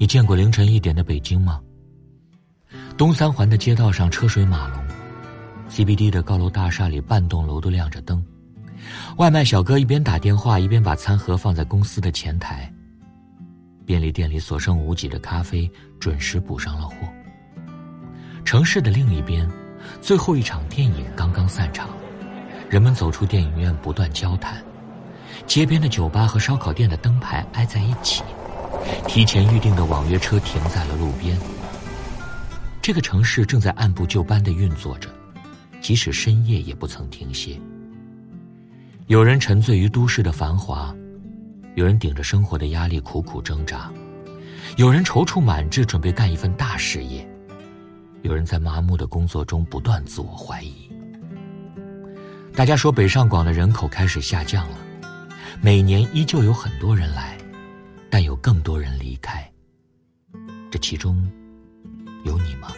你见过凌晨一点的北京吗？东三环的街道上车水马龙，CBD 的高楼大厦里半栋楼都亮着灯，外卖小哥一边打电话一边把餐盒放在公司的前台。便利店里所剩无几的咖啡准时补上了货。城市的另一边，最后一场电影刚刚散场，人们走出电影院不断交谈，街边的酒吧和烧烤店的灯牌挨在一起，提前预定的网约车停在了路边。这个城市正在按部就班的运作着，即使深夜也不曾停歇。有人沉醉于都市的繁华。有人顶着生活的压力苦苦挣扎，有人踌躇满志准备干一份大事业，有人在麻木的工作中不断自我怀疑。大家说，北上广的人口开始下降了，每年依旧有很多人来，但有更多人离开。这其中有你吗？